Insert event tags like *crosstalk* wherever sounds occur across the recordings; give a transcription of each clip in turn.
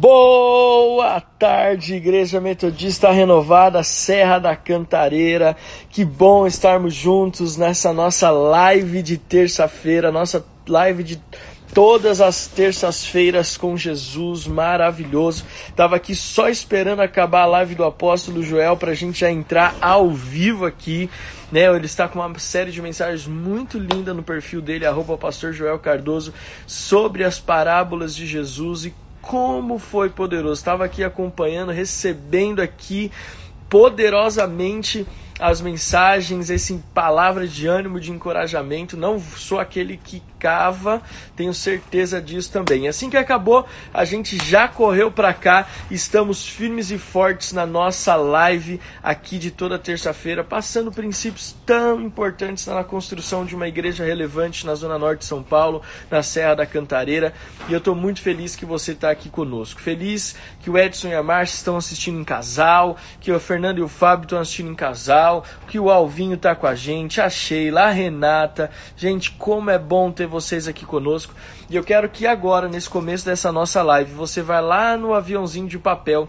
Boa tarde, Igreja Metodista Renovada, Serra da Cantareira. Que bom estarmos juntos nessa nossa live de terça-feira, nossa live de todas as terças-feiras com Jesus, maravilhoso. Tava aqui só esperando acabar a live do apóstolo Joel para a gente já entrar ao vivo aqui. Né, ele está com uma série de mensagens muito linda no perfil dele, arroba pastor Joel Cardoso, sobre as parábolas de Jesus e como foi poderoso. Estava aqui acompanhando, recebendo aqui poderosamente as mensagens, esse palavra de ânimo, de encorajamento. Não sou aquele que cava, tenho certeza disso também. Assim que acabou, a gente já correu para cá, estamos firmes e fortes na nossa live aqui de toda terça-feira, passando princípios tão importantes na construção de uma igreja relevante na Zona Norte de São Paulo, na Serra da Cantareira. E eu estou muito feliz que você está aqui conosco. Feliz que o Edson e a Márcia estão assistindo em casal, que o Fernando e o Fábio estão assistindo em casal que o Alvinho tá com a gente, a Sheila, a Renata. Gente, como é bom ter vocês aqui conosco. E eu quero que agora, nesse começo dessa nossa live, você vai lá no aviãozinho de papel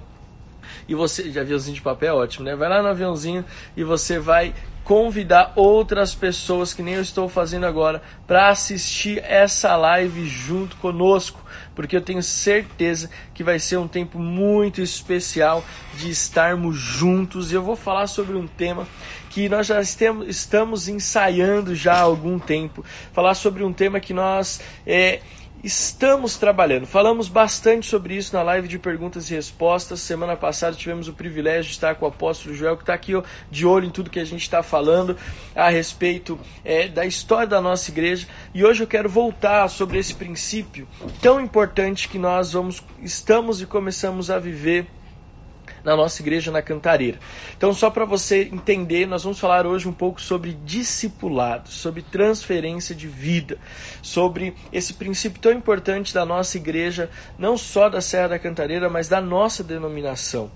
e você. De aviãozinho de papel é ótimo, né? Vai lá no aviãozinho e você vai convidar outras pessoas que nem eu estou fazendo agora para assistir essa live junto conosco porque eu tenho certeza que vai ser um tempo muito especial de estarmos juntos. E eu vou falar sobre um tema que nós já estamos ensaiando já há algum tempo. Falar sobre um tema que nós é, estamos trabalhando. Falamos bastante sobre isso na live de perguntas e respostas. Semana passada tivemos o privilégio de estar com o apóstolo Joel, que está aqui ó, de olho em tudo que a gente está falando a respeito é, da história da nossa igreja. E hoje eu quero voltar sobre esse princípio tão importante que nós vamos, estamos e começamos a viver na nossa igreja na Cantareira. Então, só para você entender, nós vamos falar hoje um pouco sobre discipulado, sobre transferência de vida, sobre esse princípio tão importante da nossa igreja, não só da Serra da Cantareira, mas da nossa denominação.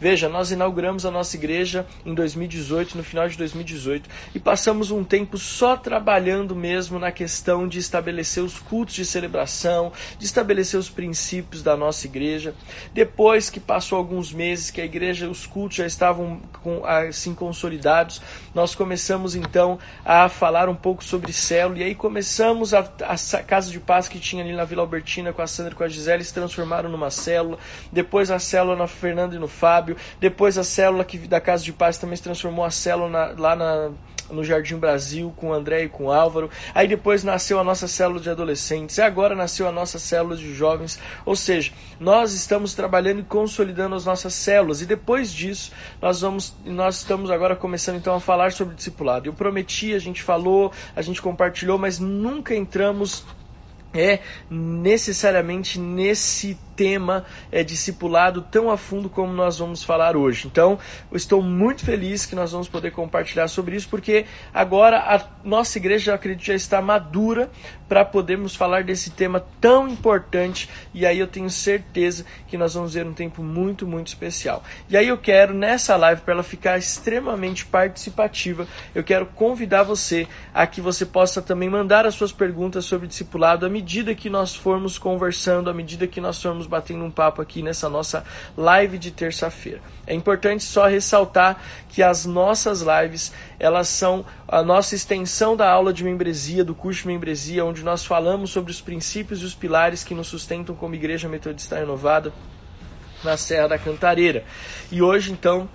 Veja, nós inauguramos a nossa igreja em 2018, no final de 2018, e passamos um tempo só trabalhando mesmo na questão de estabelecer os cultos de celebração, de estabelecer os princípios da nossa igreja. Depois que passou alguns meses que a igreja, os cultos já estavam assim consolidados, nós começamos então a falar um pouco sobre célula, e aí começamos a, a casa de paz que tinha ali na Vila Albertina com a Sandra e com a Gisele se transformaram numa célula, depois a célula na Fernanda e no Fábio Depois a célula que, da Casa de Paz também se transformou a célula na, lá na, no Jardim Brasil com o André e com o Álvaro. Aí depois nasceu a nossa célula de adolescentes. E agora nasceu a nossa célula de jovens. Ou seja, nós estamos trabalhando e consolidando as nossas células. E depois disso, nós vamos nós estamos agora começando então a falar sobre discipulado. Eu prometi, a gente falou, a gente compartilhou, mas nunca entramos é necessariamente nesse tema é, discipulado tão a fundo como nós vamos falar hoje. Então, eu estou muito feliz que nós vamos poder compartilhar sobre isso, porque agora a nossa igreja, eu acredito, já está madura para podermos falar desse tema tão importante. E aí eu tenho certeza que nós vamos ver um tempo muito, muito especial. E aí eu quero, nessa live, para ela ficar extremamente participativa, eu quero convidar você a que você possa também mandar as suas perguntas sobre discipulado à medida que nós formos conversando, à medida que nós formos batendo um papo aqui nessa nossa live de terça-feira. É importante só ressaltar que as nossas lives, elas são a nossa extensão da aula de membresia, do curso de membresia, onde nós falamos sobre os princípios e os pilares que nos sustentam como Igreja Metodista Renovada na Serra da Cantareira. E hoje, então,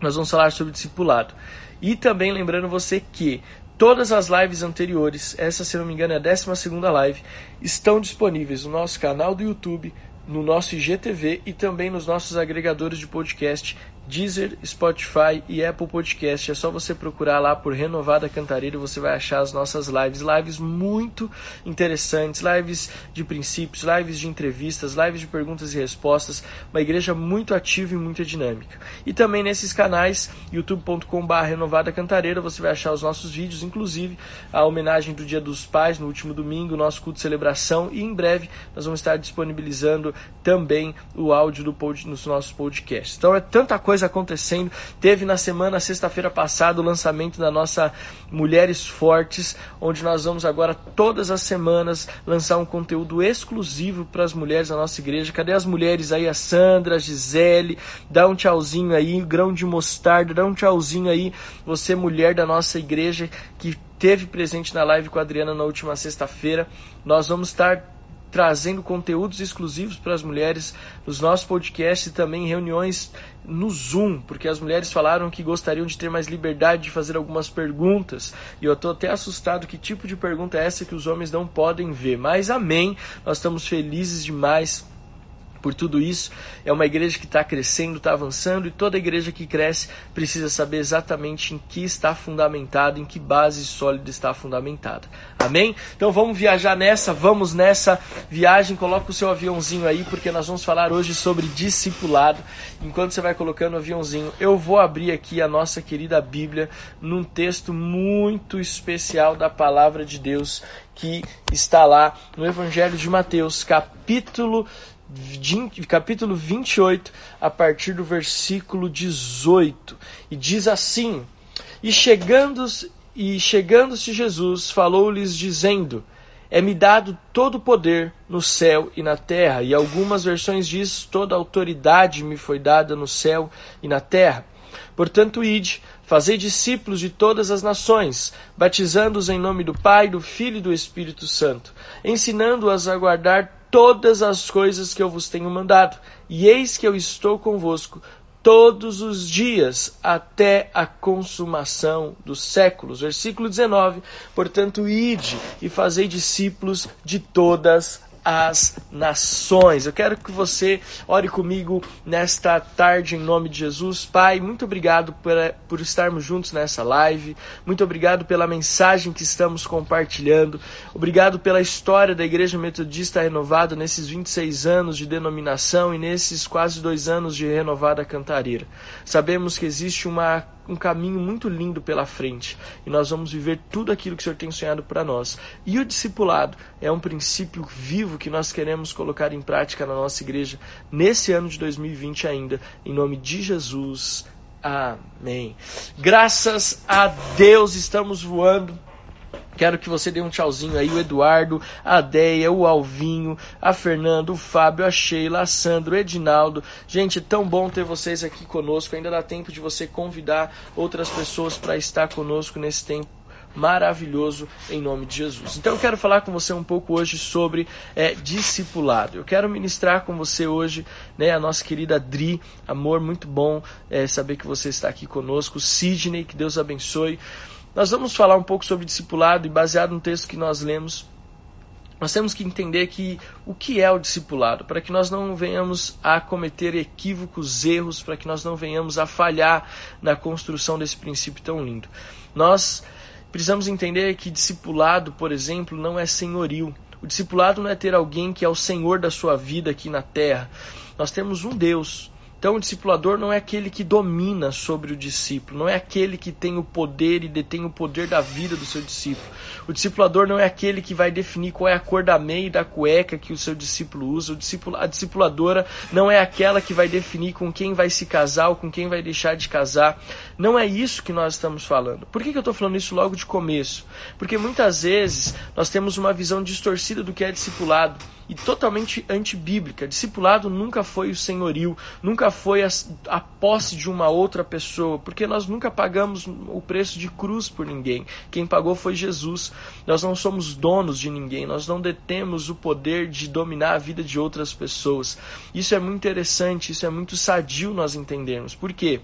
nós vamos falar sobre discipulado. E também lembrando você que Todas as lives anteriores, essa se não me engano é a 12 live, estão disponíveis no nosso canal do YouTube, no nosso IGTV e também nos nossos agregadores de podcast Deezer, Spotify e Apple Podcast. É só você procurar lá por Renovada Cantareira você vai achar as nossas lives. Lives muito interessantes, lives de princípios, lives de entrevistas, lives de perguntas e respostas. Uma igreja muito ativa e muito dinâmica. E também nesses canais, youtube.com.br Renovada Cantareira, você vai achar os nossos vídeos, inclusive a homenagem do Dia dos Pais no último domingo, nosso culto de celebração. E em breve nós vamos estar disponibilizando também o áudio do pod, nos nossos podcasts. Então é tanta coisa coisa acontecendo. Teve na semana, sexta-feira passada, o lançamento da nossa Mulheres Fortes, onde nós vamos agora todas as semanas lançar um conteúdo exclusivo para as mulheres da nossa igreja. Cadê as mulheres aí? A Sandra, a Gisele, dá um tchauzinho aí, grão de mostarda, dá um tchauzinho aí, você mulher da nossa igreja que teve presente na live com a Adriana na última sexta-feira. Nós vamos estar trazendo conteúdos exclusivos para as mulheres nos nossos podcasts e também reuniões no Zoom, porque as mulheres falaram que gostariam de ter mais liberdade de fazer algumas perguntas. E eu estou até assustado que tipo de pergunta é essa que os homens não podem ver. Mas amém, nós estamos felizes demais por tudo isso. É uma igreja que está crescendo, está avançando e toda igreja que cresce precisa saber exatamente em que está fundamentada, em que base sólida está fundamentada. Amém? Então vamos viajar nessa, vamos nessa viagem. Coloca o seu aviãozinho aí, porque nós vamos falar hoje sobre discipulado. Enquanto você vai colocando o aviãozinho, eu vou abrir aqui a nossa querida Bíblia num texto muito especial da palavra de Deus que está lá no Evangelho de Mateus, capítulo capítulo 28, a partir do versículo 18. E diz assim: E chegando chegando-se Jesus, falou-lhes dizendo: É-me dado todo o poder no céu e na terra. E algumas versões diz: Toda autoridade me foi dada no céu e na terra. Portanto, ide, fazei discípulos de todas as nações, batizando-os em nome do Pai, do Filho e do Espírito Santo, ensinando-as a guardar todas as coisas que eu vos tenho mandado. E eis que eu estou convosco todos os dias até a consumação dos séculos. Versículo 19. Portanto, ide e fazei discípulos de todas as nações. Eu quero que você ore comigo nesta tarde em nome de Jesus. Pai, muito obrigado por, por estarmos juntos nessa live. Muito obrigado pela mensagem que estamos compartilhando. Obrigado pela história da Igreja Metodista Renovada nesses 26 anos de denominação e nesses quase dois anos de renovada cantareira. Sabemos que existe uma um caminho muito lindo pela frente e nós vamos viver tudo aquilo que o Senhor tem sonhado para nós. E o discipulado é um princípio vivo que nós queremos colocar em prática na nossa igreja nesse ano de 2020 ainda, em nome de Jesus. Amém. Graças a Deus estamos voando Quero que você dê um tchauzinho aí, o Eduardo, a Deia, o Alvinho, a Fernando, o Fábio, a Sheila, a Sandro, o Edinaldo. Gente, tão bom ter vocês aqui conosco. Ainda dá tempo de você convidar outras pessoas para estar conosco nesse tempo maravilhoso em nome de Jesus. Então eu quero falar com você um pouco hoje sobre é, discipulado. Eu quero ministrar com você hoje né, a nossa querida Dri, amor, muito bom é, saber que você está aqui conosco. Sidney, que Deus abençoe. Nós vamos falar um pouco sobre discipulado e baseado no texto que nós lemos, nós temos que entender que o que é o discipulado, para que nós não venhamos a cometer equívocos, erros, para que nós não venhamos a falhar na construção desse princípio tão lindo. Nós precisamos entender que discipulado, por exemplo, não é senhorio. O discipulado não é ter alguém que é o senhor da sua vida aqui na terra. Nós temos um Deus então, o discipulador não é aquele que domina sobre o discípulo, não é aquele que tem o poder e detém o poder da vida do seu discípulo. O discipulador não é aquele que vai definir qual é a cor da meia e da cueca que o seu discípulo usa. Discípulo, a discipuladora não é aquela que vai definir com quem vai se casar ou com quem vai deixar de casar. Não é isso que nós estamos falando. Por que, que eu estou falando isso logo de começo? Porque muitas vezes nós temos uma visão distorcida do que é discipulado e totalmente antibíblica. Discipulado nunca foi o senhorio, nunca foi a, a, posse de uma outra pessoa, porque nós nunca pagamos o preço de cruz por ninguém. Quem pagou foi Jesus. Nós não somos donos de ninguém, nós não detemos o poder de dominar a vida de outras pessoas. Isso é muito interessante, isso é muito sadio nós entendermos. Por quê?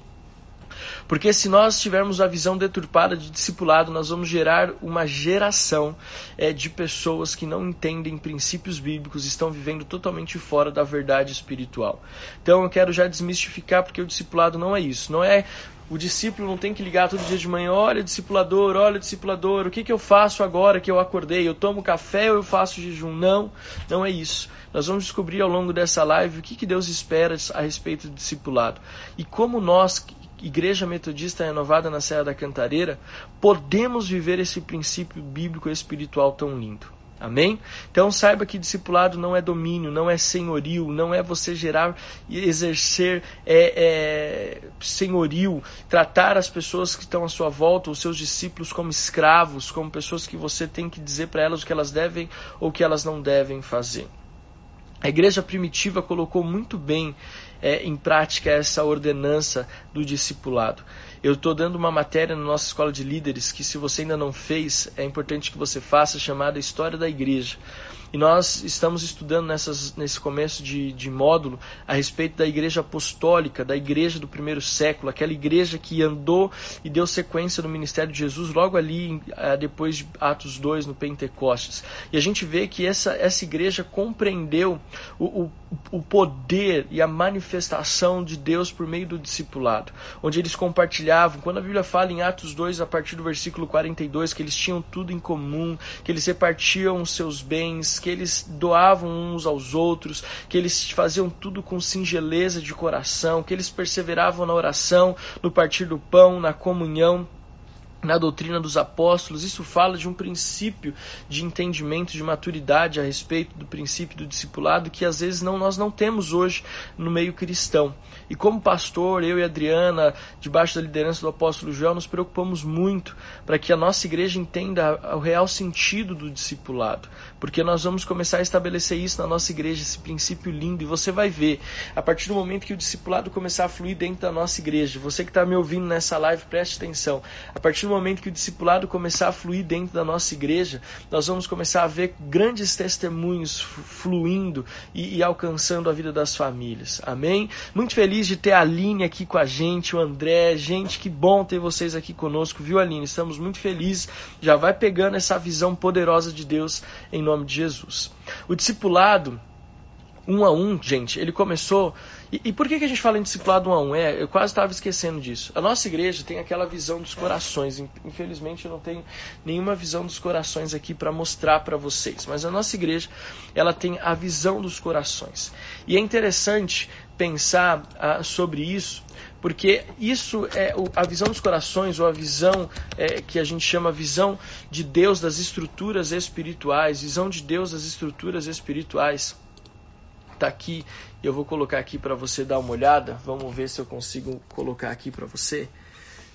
Porque se nós tivermos a visão deturpada de discipulado, nós vamos gerar uma geração é, de pessoas que não entendem princípios bíblicos estão vivendo totalmente fora da verdade espiritual. Então eu quero já desmistificar, porque o discipulado não é isso. Não é o discípulo não tem que ligar todo dia de manhã, olha discipulador, olha discipulador, o que, que eu faço agora que eu acordei? Eu tomo café ou eu faço jejum? Não, não é isso. Nós vamos descobrir ao longo dessa live o que, que Deus espera a respeito do discipulado. E como nós, Igreja Metodista Renovada na Serra da Cantareira, podemos viver esse princípio bíblico e espiritual tão lindo. Amém? Então saiba que discipulado não é domínio, não é senhorio, não é você gerar e exercer é, é, senhorio, tratar as pessoas que estão à sua volta, os seus discípulos, como escravos, como pessoas que você tem que dizer para elas o que elas devem ou o que elas não devem fazer. A igreja primitiva colocou muito bem é, em prática essa ordenança do discipulado. Eu estou dando uma matéria na nossa escola de líderes que, se você ainda não fez, é importante que você faça, chamada História da Igreja. E nós estamos estudando nessas, nesse começo de, de módulo a respeito da igreja apostólica, da igreja do primeiro século, aquela igreja que andou e deu sequência no ministério de Jesus logo ali eh, depois de Atos 2, no Pentecostes. E a gente vê que essa, essa igreja compreendeu o, o, o poder e a manifestação de Deus por meio do discipulado, onde eles compartilhavam. Quando a Bíblia fala em Atos 2, a partir do versículo 42, que eles tinham tudo em comum, que eles repartiam os seus bens, que eles doavam uns aos outros, que eles faziam tudo com singeleza de coração, que eles perseveravam na oração, no partir do pão, na comunhão na doutrina dos apóstolos, isso fala de um princípio de entendimento, de maturidade a respeito do princípio do discipulado que às vezes não, nós não temos hoje no meio cristão. E como pastor, eu e Adriana, debaixo da liderança do apóstolo Joel, nos preocupamos muito para que a nossa igreja entenda o real sentido do discipulado, porque nós vamos começar a estabelecer isso na nossa igreja, esse princípio lindo, e você vai ver, a partir do momento que o discipulado começar a fluir dentro da nossa igreja, você que está me ouvindo nessa live, preste atenção, a partir do momento que o discipulado começar a fluir dentro da nossa igreja, nós vamos começar a ver grandes testemunhos fluindo e, e alcançando a vida das famílias. Amém? Muito feliz de ter a Aline aqui com a gente, o André. Gente, que bom ter vocês aqui conosco, viu, Aline? Estamos muito felizes. Já vai pegando essa visão poderosa de Deus em nome de Jesus. O discipulado um a um, gente, ele começou. E, e por que, que a gente fala em discipulado um a um? É, eu quase estava esquecendo disso. A nossa igreja tem aquela visão dos corações. Infelizmente eu não tenho nenhuma visão dos corações aqui para mostrar para vocês. Mas a nossa igreja, ela tem a visão dos corações. E é interessante pensar ah, sobre isso, porque isso é a visão dos corações, ou a visão é, que a gente chama visão de Deus das estruturas espirituais, visão de Deus das estruturas espirituais está aqui. Eu vou colocar aqui para você dar uma olhada. Vamos ver se eu consigo colocar aqui para você,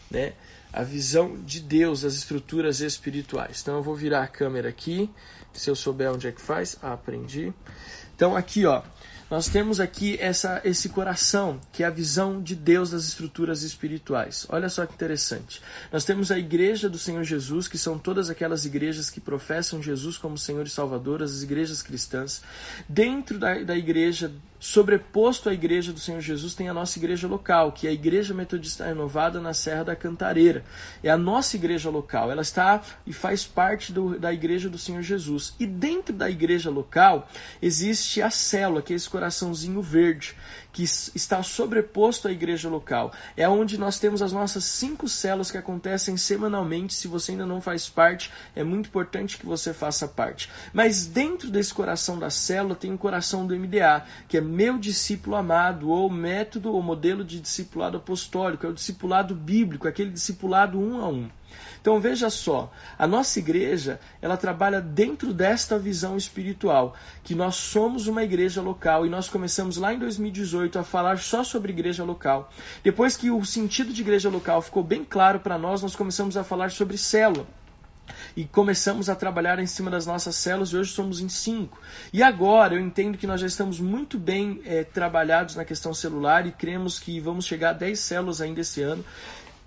né? A visão de Deus das estruturas espirituais. Então eu vou virar a câmera aqui, se eu souber onde é que faz. Ah, aprendi. Então aqui, ó, nós temos aqui essa, esse coração, que é a visão de Deus das estruturas espirituais. Olha só que interessante. Nós temos a igreja do Senhor Jesus, que são todas aquelas igrejas que professam Jesus como Senhor e Salvador, as igrejas cristãs. Dentro da, da igreja, sobreposto à igreja do Senhor Jesus, tem a nossa igreja local, que é a Igreja Metodista Renovada na Serra da Cantareira. É a nossa igreja local. Ela está e faz parte do, da igreja do Senhor Jesus. E dentro da igreja local existe a célula, que é esse coração coraçãozinho verde, que está sobreposto à igreja local. É onde nós temos as nossas cinco células que acontecem semanalmente. Se você ainda não faz parte, é muito importante que você faça parte. Mas dentro desse coração da célula tem o coração do MDA, que é meu discípulo amado, ou método ou modelo de discipulado apostólico, é o discipulado bíblico, aquele discipulado um a um. Então veja só, a nossa igreja, ela trabalha dentro desta visão espiritual, que nós somos uma igreja local e nós começamos lá em 2018 a falar só sobre igreja local. Depois que o sentido de igreja local ficou bem claro para nós, nós começamos a falar sobre célula e começamos a trabalhar em cima das nossas células e hoje somos em cinco. E agora eu entendo que nós já estamos muito bem é, trabalhados na questão celular e cremos que vamos chegar a 10 células ainda esse ano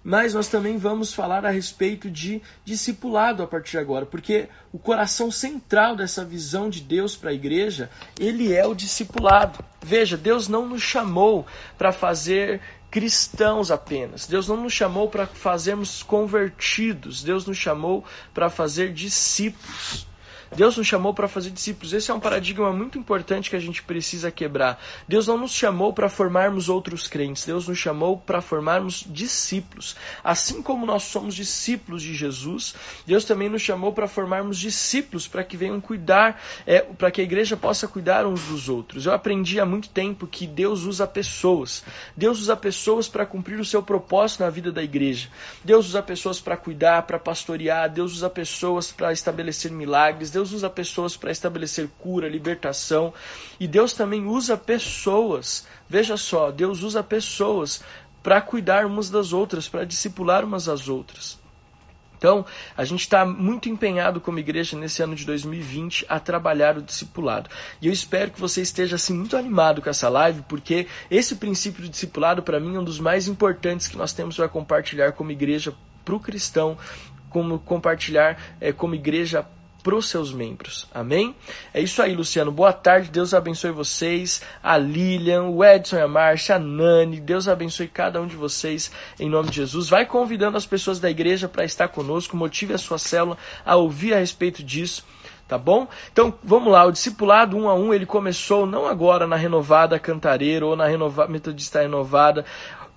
mas nós também vamos falar a respeito de discipulado a partir de agora, porque o coração central dessa visão de Deus para a igreja, ele é o discipulado. Veja, Deus não nos chamou para fazer cristãos apenas. Deus não nos chamou para fazermos convertidos. Deus nos chamou para fazer discípulos. Deus nos chamou para fazer discípulos. Esse é um paradigma muito importante que a gente precisa quebrar. Deus não nos chamou para formarmos outros crentes. Deus nos chamou para formarmos discípulos. Assim como nós somos discípulos de Jesus, Deus também nos chamou para formarmos discípulos para que venham cuidar, é, para que a igreja possa cuidar uns dos outros. Eu aprendi há muito tempo que Deus usa pessoas. Deus usa pessoas para cumprir o seu propósito na vida da igreja. Deus usa pessoas para cuidar, para pastorear. Deus usa pessoas para estabelecer milagres. Deus Deus usa pessoas para estabelecer cura, libertação. E Deus também usa pessoas. Veja só, Deus usa pessoas para cuidar umas das outras, para discipular umas às outras. Então, a gente está muito empenhado como igreja nesse ano de 2020 a trabalhar o discipulado. E eu espero que você esteja assim muito animado com essa live, porque esse princípio de discipulado para mim é um dos mais importantes que nós temos para compartilhar como igreja para o cristão, como compartilhar é, como igreja para os seus membros. Amém? É isso aí, Luciano. Boa tarde, Deus abençoe vocês, a Lilian, o Edson e a Marcia, a Nani, Deus abençoe cada um de vocês em nome de Jesus. Vai convidando as pessoas da igreja para estar conosco, motive a sua célula a ouvir a respeito disso. Tá bom? Então vamos lá, o discipulado um a um ele começou não agora na renovada Cantareira ou na renova, Metodista Renovada.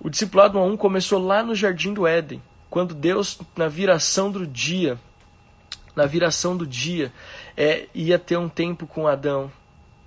O discipulado um a um começou lá no Jardim do Éden, quando Deus, na viração do dia, na viração do dia, é, ia ter um tempo com Adão.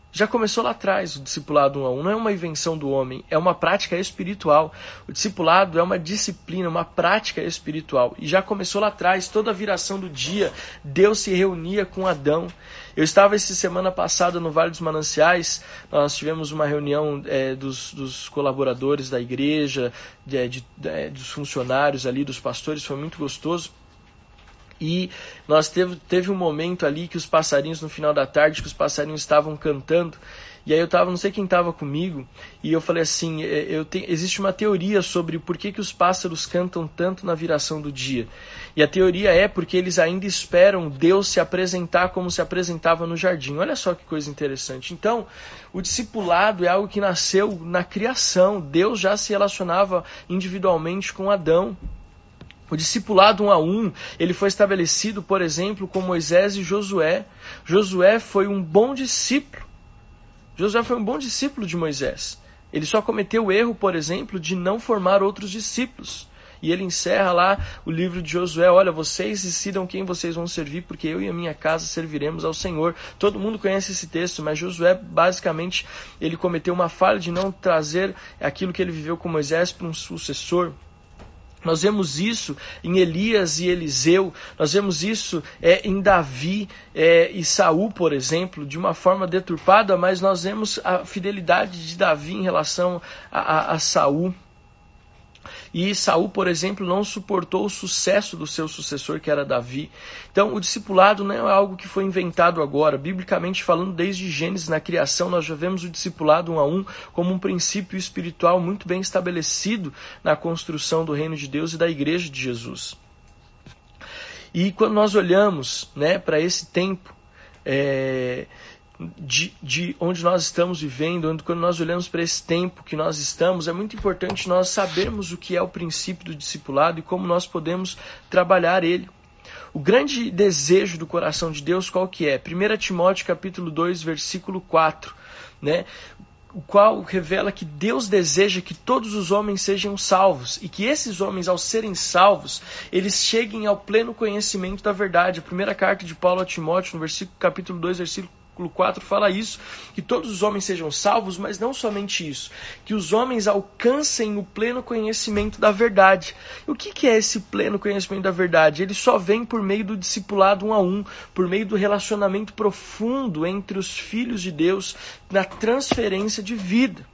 Já começou lá atrás o discipulado um a um. Não é uma invenção do homem, é uma prática espiritual. O discipulado é uma disciplina, uma prática espiritual. E já começou lá atrás, toda a viração do dia, Deus se reunia com Adão. Eu estava essa semana passada no Vale dos Mananciais, nós tivemos uma reunião é, dos, dos, colaboradores da igreja, de, de, de, dos funcionários ali, dos pastores, foi muito gostoso. E nós teve, teve um momento ali que os passarinhos, no final da tarde, que os passarinhos estavam cantando. E aí eu tava, não sei quem estava comigo, e eu falei assim, é, eu te, existe uma teoria sobre por que, que os pássaros cantam tanto na viração do dia. E a teoria é porque eles ainda esperam Deus se apresentar como se apresentava no jardim. Olha só que coisa interessante. Então, o discipulado é algo que nasceu na criação. Deus já se relacionava individualmente com Adão. O discipulado um a um, ele foi estabelecido, por exemplo, com Moisés e Josué. Josué foi um bom discípulo. Josué foi um bom discípulo de Moisés. Ele só cometeu o erro, por exemplo, de não formar outros discípulos. E ele encerra lá o livro de Josué: Olha, vocês decidam quem vocês vão servir, porque eu e a minha casa serviremos ao Senhor. Todo mundo conhece esse texto, mas Josué, basicamente, ele cometeu uma falha de não trazer aquilo que ele viveu com Moisés para um sucessor. Nós vemos isso em Elias e Eliseu, nós vemos isso é, em Davi é, e Saul, por exemplo, de uma forma deturpada, mas nós vemos a fidelidade de Davi em relação a, a, a Saul. E Saul, por exemplo, não suportou o sucesso do seu sucessor, que era Davi. Então, o discipulado não é algo que foi inventado agora. Biblicamente falando, desde Gênesis, na criação, nós já vemos o discipulado um a um como um princípio espiritual muito bem estabelecido na construção do reino de Deus e da igreja de Jesus. E quando nós olhamos né, para esse tempo, é, de, de onde nós estamos vivendo, quando nós olhamos para esse tempo que nós estamos, é muito importante nós sabermos o que é o princípio do discipulado e como nós podemos trabalhar ele. O grande desejo do coração de Deus qual que é? 1 Timóteo capítulo 2, versículo 4, né? o qual revela que Deus deseja que todos os homens sejam salvos e que esses homens, ao serem salvos, eles cheguem ao pleno conhecimento da verdade. A primeira carta de Paulo a Timóteo, no versículo, capítulo 2, versículo versículo 4 fala isso, que todos os homens sejam salvos, mas não somente isso, que os homens alcancem o pleno conhecimento da verdade. E o que, que é esse pleno conhecimento da verdade? Ele só vem por meio do discipulado um a um, por meio do relacionamento profundo entre os filhos de Deus, na transferência de vida.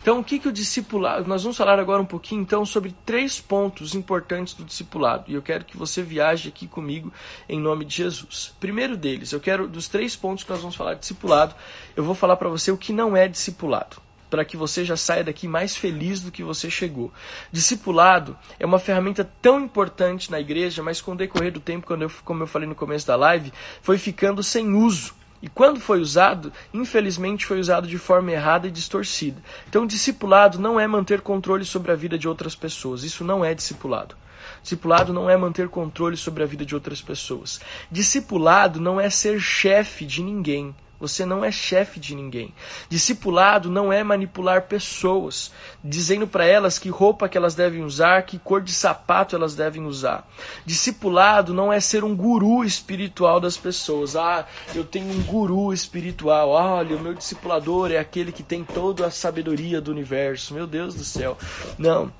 Então, o que, que o discipulado. Nós vamos falar agora um pouquinho então sobre três pontos importantes do discipulado. E eu quero que você viaje aqui comigo em nome de Jesus. Primeiro deles, eu quero, dos três pontos que nós vamos falar de discipulado, eu vou falar para você o que não é discipulado para que você já saia daqui mais feliz do que você chegou. Discipulado é uma ferramenta tão importante na igreja, mas com o decorrer do tempo, quando eu, como eu falei no começo da live, foi ficando sem uso. E quando foi usado, infelizmente foi usado de forma errada e distorcida. Então, discipulado não é manter controle sobre a vida de outras pessoas. Isso não é discipulado. Discipulado não é manter controle sobre a vida de outras pessoas. Discipulado não é ser chefe de ninguém. Você não é chefe de ninguém. Discipulado não é manipular pessoas, dizendo para elas que roupa que elas devem usar, que cor de sapato elas devem usar. Discipulado não é ser um guru espiritual das pessoas. Ah, eu tenho um guru espiritual. Olha, o meu discipulador é aquele que tem toda a sabedoria do universo. Meu Deus do céu. Não.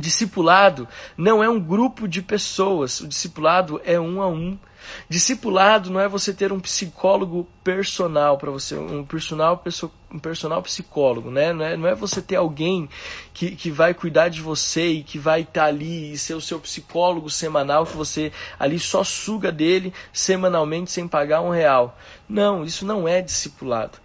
Discipulado não é um grupo de pessoas, o discipulado é um a um. Discipulado não é você ter um psicólogo personal para você, um personal, um personal psicólogo, né? Não é, não é você ter alguém que, que vai cuidar de você e que vai estar tá ali e ser o seu psicólogo semanal, que você ali só suga dele semanalmente sem pagar um real. Não, isso não é discipulado.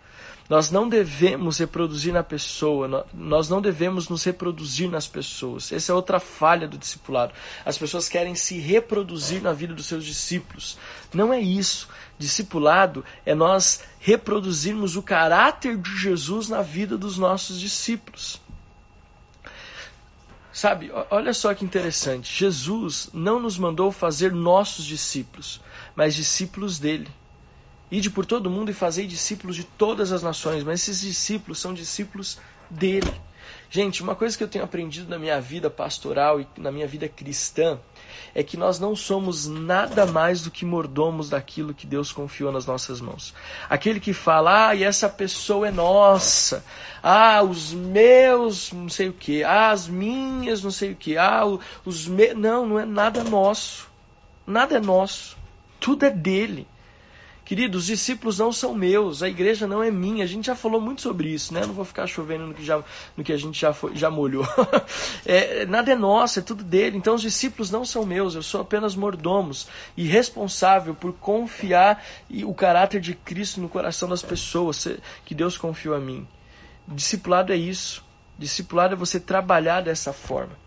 Nós não devemos reproduzir na pessoa, nós não devemos nos reproduzir nas pessoas. Essa é outra falha do discipulado. As pessoas querem se reproduzir na vida dos seus discípulos. Não é isso. Discipulado é nós reproduzirmos o caráter de Jesus na vida dos nossos discípulos. Sabe, olha só que interessante. Jesus não nos mandou fazer nossos discípulos, mas discípulos dele. Ide por todo mundo e fazei discípulos de todas as nações, mas esses discípulos são discípulos dele. Gente, uma coisa que eu tenho aprendido na minha vida pastoral e na minha vida cristã é que nós não somos nada mais do que mordomos daquilo que Deus confiou nas nossas mãos. Aquele que fala, ah, e essa pessoa é nossa, ah, os meus, não sei o que, ah, as minhas, não sei o que, ah, os meus. Não, não é nada nosso. Nada é nosso. Tudo é dele. Queridos, os discípulos não são meus, a igreja não é minha. A gente já falou muito sobre isso, né? não vou ficar chovendo no que, já, no que a gente já, foi, já molhou. *laughs* é, nada é nosso, é tudo dele. Então os discípulos não são meus, eu sou apenas mordomos e responsável por confiar o caráter de Cristo no coração das pessoas que Deus confiou a mim. Discipulado é isso. Discipulado é você trabalhar dessa forma.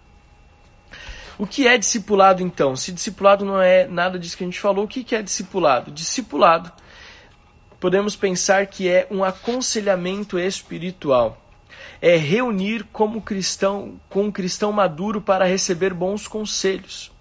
O que é discipulado então? Se discipulado não é nada disso que a gente falou, o que é discipulado? Discipulado, podemos pensar que é um aconselhamento espiritual. É reunir como cristão, com um cristão maduro para receber bons conselhos.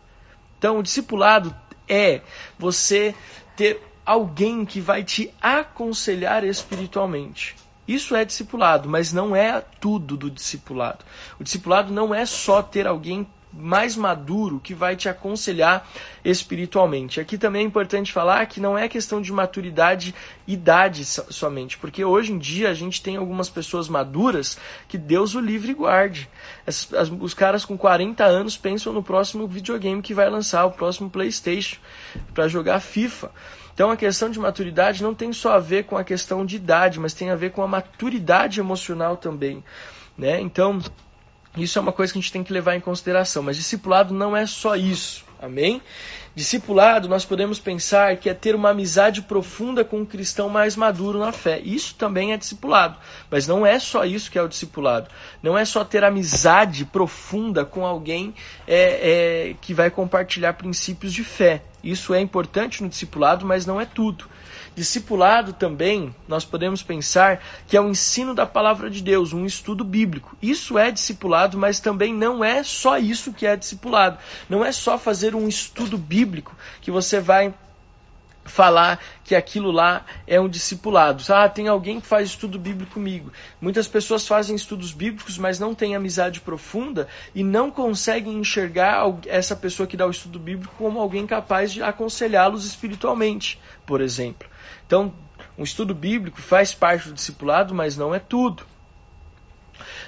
Então, o discipulado é você ter alguém que vai te aconselhar espiritualmente. Isso é discipulado, mas não é tudo do discipulado. O discipulado não é só ter alguém mais maduro que vai te aconselhar espiritualmente. Aqui também é importante falar que não é questão de maturidade, idade somente, porque hoje em dia a gente tem algumas pessoas maduras que Deus o livre e guarde. As, as, os caras com 40 anos pensam no próximo videogame que vai lançar, o próximo PlayStation, para jogar FIFA. Então a questão de maturidade não tem só a ver com a questão de idade, mas tem a ver com a maturidade emocional também. Né? Então, isso é uma coisa que a gente tem que levar em consideração. Mas discipulado não é só isso. Amém? Discipulado, nós podemos pensar que é ter uma amizade profunda com um cristão mais maduro na fé. Isso também é discipulado. Mas não é só isso que é o discipulado. Não é só ter amizade profunda com alguém é, é, que vai compartilhar princípios de fé. Isso é importante no discipulado, mas não é tudo. Discipulado também, nós podemos pensar que é o ensino da palavra de Deus, um estudo bíblico. Isso é discipulado, mas também não é só isso que é discipulado. Não é só fazer um estudo bíblico que você vai falar que aquilo lá é um discipulado. Ah, tem alguém que faz estudo bíblico comigo. Muitas pessoas fazem estudos bíblicos, mas não têm amizade profunda e não conseguem enxergar essa pessoa que dá o estudo bíblico como alguém capaz de aconselhá-los espiritualmente, por exemplo. Então, um estudo bíblico faz parte do discipulado, mas não é tudo.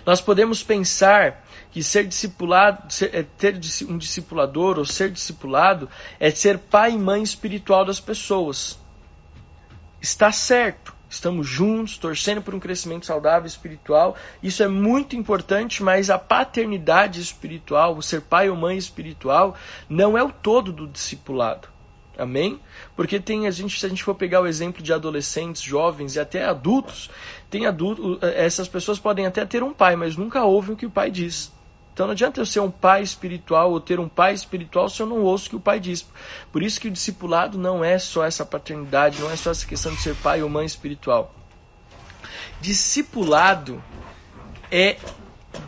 Nós podemos pensar que ser discipulado, ser, é, ter um discipulador ou ser discipulado é ser pai e mãe espiritual das pessoas. Está certo, estamos juntos, torcendo por um crescimento saudável espiritual. Isso é muito importante, mas a paternidade espiritual, o ser pai ou mãe espiritual, não é o todo do discipulado. Amém? Porque tem a gente, se a gente for pegar o exemplo de adolescentes, jovens e até adultos, tem adultos, essas pessoas podem até ter um pai, mas nunca ouvem o que o pai diz. Então não adianta eu ser um pai espiritual ou ter um pai espiritual se eu não ouço o que o pai diz. Por isso que o discipulado não é só essa paternidade, não é só essa questão de ser pai ou mãe espiritual. Discipulado é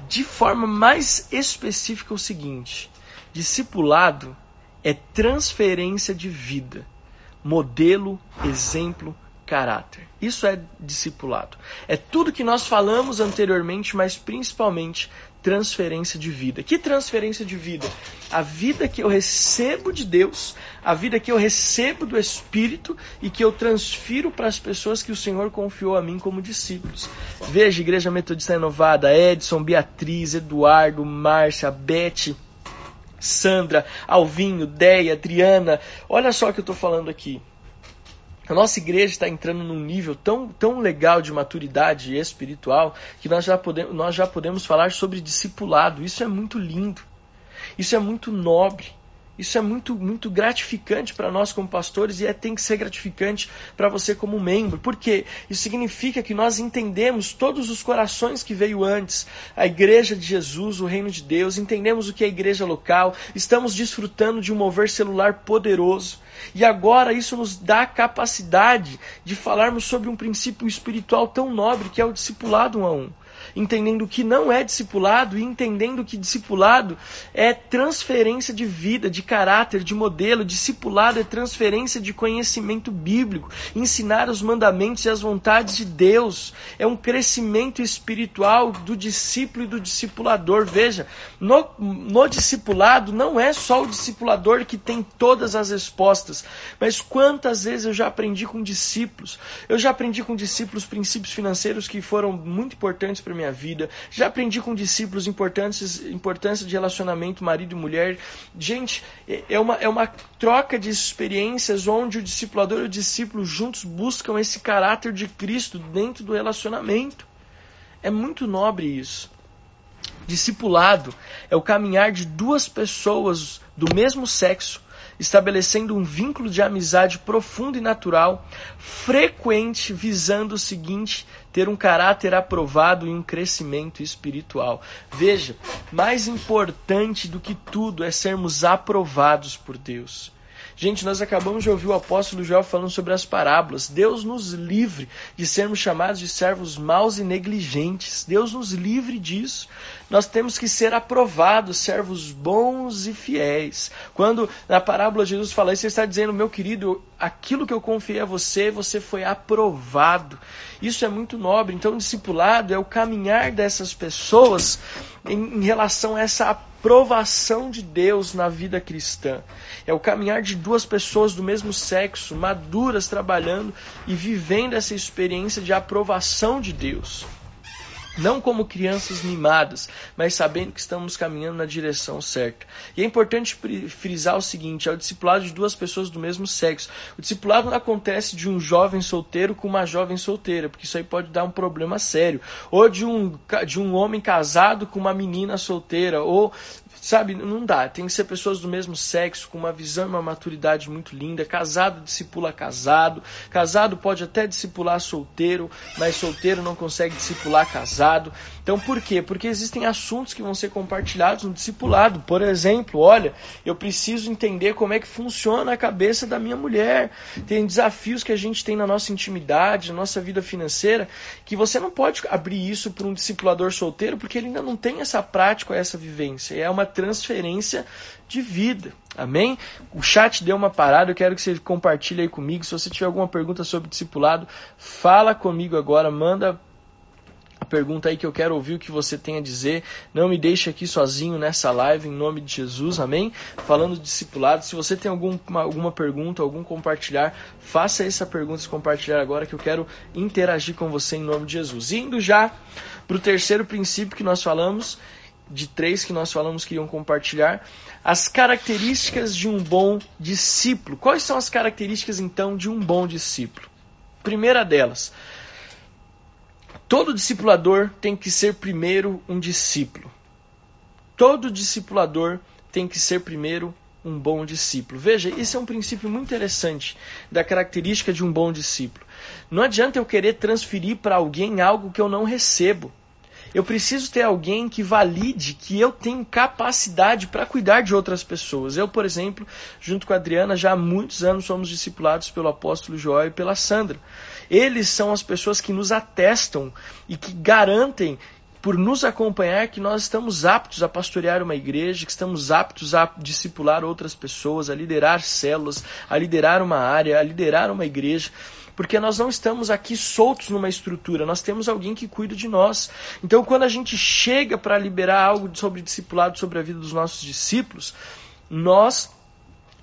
de forma mais específica o seguinte: discipulado é transferência de vida, modelo, exemplo, caráter. Isso é discipulado. É tudo que nós falamos anteriormente, mas principalmente transferência de vida. Que transferência de vida? A vida que eu recebo de Deus, a vida que eu recebo do Espírito e que eu transfiro para as pessoas que o Senhor confiou a mim como discípulos. Veja, Igreja Metodista Renovada, Edson, Beatriz, Eduardo, Márcia, Beth, Sandra, Alvinho, Deia, Adriana. Olha só o que eu estou falando aqui. A nossa igreja está entrando num nível tão, tão legal de maturidade espiritual que nós já, podemos, nós já podemos falar sobre discipulado. Isso é muito lindo. Isso é muito nobre. Isso é muito, muito gratificante para nós como pastores e é, tem que ser gratificante para você como membro. porque Isso significa que nós entendemos todos os corações que veio antes, a igreja de Jesus, o reino de Deus, entendemos o que é a igreja local, estamos desfrutando de um mover celular poderoso. E agora isso nos dá a capacidade de falarmos sobre um princípio espiritual tão nobre que é o discipulado um a um entendendo que não é discipulado e entendendo que discipulado é transferência de vida, de caráter, de modelo. Discipulado é transferência de conhecimento bíblico, ensinar os mandamentos e as vontades de Deus. É um crescimento espiritual do discípulo e do discipulador. Veja, no, no discipulado não é só o discipulador que tem todas as respostas, mas quantas vezes eu já aprendi com discípulos. Eu já aprendi com discípulos princípios financeiros que foram muito importantes para mim minha vida. Já aprendi com discípulos importantes, importância de relacionamento marido e mulher. Gente, é uma, é uma troca de experiências onde o discipulador e o discípulo juntos buscam esse caráter de Cristo dentro do relacionamento. É muito nobre isso. Discipulado é o caminhar de duas pessoas do mesmo sexo estabelecendo um vínculo de amizade profundo e natural, frequente, visando o seguinte: ter um caráter aprovado e um crescimento espiritual. Veja, mais importante do que tudo é sermos aprovados por Deus. Gente, nós acabamos de ouvir o apóstolo Joel falando sobre as parábolas. Deus nos livre de sermos chamados de servos maus e negligentes. Deus nos livre disso. Nós temos que ser aprovados, servos bons e fiéis. Quando na parábola Jesus fala isso, ele está dizendo, meu querido, aquilo que eu confiei a você, você foi aprovado. Isso é muito nobre. Então, discipulado é o caminhar dessas pessoas em, em relação a essa aprovação de Deus na vida cristã. É o caminhar de duas pessoas do mesmo sexo, maduras, trabalhando e vivendo essa experiência de aprovação de Deus. Não como crianças mimadas, mas sabendo que estamos caminhando na direção certa. E é importante frisar o seguinte: é o discipulado de duas pessoas do mesmo sexo. O discipulado não acontece de um jovem solteiro com uma jovem solteira, porque isso aí pode dar um problema sério. Ou de um, de um homem casado com uma menina solteira, ou Sabe, não dá. Tem que ser pessoas do mesmo sexo, com uma visão e uma maturidade muito linda. Casado discipula casado. Casado pode até discipular solteiro, mas solteiro não consegue discipular casado. Então por quê? Porque existem assuntos que vão ser compartilhados no discipulado. Por exemplo, olha, eu preciso entender como é que funciona a cabeça da minha mulher. Tem desafios que a gente tem na nossa intimidade, na nossa vida financeira, que você não pode abrir isso para um discipulador solteiro, porque ele ainda não tem essa prática, essa vivência. É uma transferência de vida. Amém? O chat deu uma parada, eu quero que você compartilhe aí comigo. Se você tiver alguma pergunta sobre discipulado, fala comigo agora, manda pergunta aí que eu quero ouvir o que você tem a dizer. Não me deixe aqui sozinho nessa live, em nome de Jesus, amém? Falando de discipulado, se você tem alguma, alguma pergunta, algum compartilhar, faça essa pergunta e compartilhar agora que eu quero interagir com você em nome de Jesus. Indo já para o terceiro princípio que nós falamos, de três que nós falamos que iam compartilhar, as características de um bom discípulo. Quais são as características então de um bom discípulo? Primeira delas, todo discipulador tem que ser primeiro um discípulo. Todo discipulador tem que ser primeiro um bom discípulo. Veja, esse é um princípio muito interessante da característica de um bom discípulo. Não adianta eu querer transferir para alguém algo que eu não recebo. Eu preciso ter alguém que valide que eu tenho capacidade para cuidar de outras pessoas. Eu, por exemplo, junto com a Adriana, já há muitos anos somos discipulados pelo apóstolo Joel e pela Sandra. Eles são as pessoas que nos atestam e que garantem por nos acompanhar que nós estamos aptos a pastorear uma igreja, que estamos aptos a discipular outras pessoas, a liderar células, a liderar uma área, a liderar uma igreja porque nós não estamos aqui soltos numa estrutura, nós temos alguém que cuida de nós. Então, quando a gente chega para liberar algo sobre discipulado, sobre a vida dos nossos discípulos, nós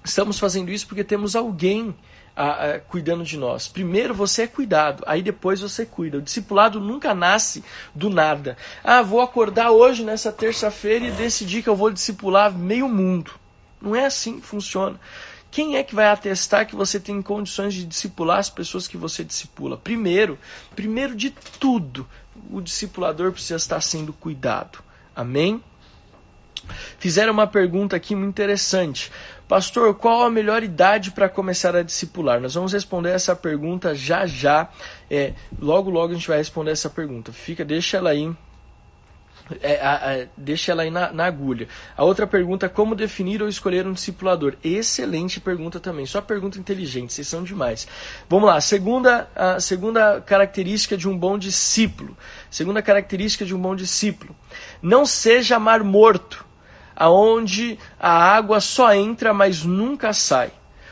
estamos fazendo isso porque temos alguém a, a, cuidando de nós. Primeiro você é cuidado, aí depois você cuida. O discipulado nunca nasce do nada. Ah, vou acordar hoje nessa terça-feira e decidir que eu vou discipular meio mundo. Não é assim que funciona. Quem é que vai atestar que você tem condições de discipular as pessoas que você discipula? Primeiro, primeiro de tudo, o discipulador precisa estar sendo cuidado. Amém? Fizeram uma pergunta aqui muito interessante. Pastor, qual a melhor idade para começar a discipular? Nós vamos responder essa pergunta já já. É, logo, logo a gente vai responder essa pergunta. Fica, deixa ela aí. É, a, a, deixa ela aí na, na, agulha. A outra pergunta, como definir ou escolher um discipulador? Excelente pergunta também. Só pergunta inteligente, vocês são demais. Vamos lá, segunda, a segunda característica de um bom discípulo. Segunda característica de um bom discípulo. Não seja mar morto aonde a água só entra, mas nunca sai.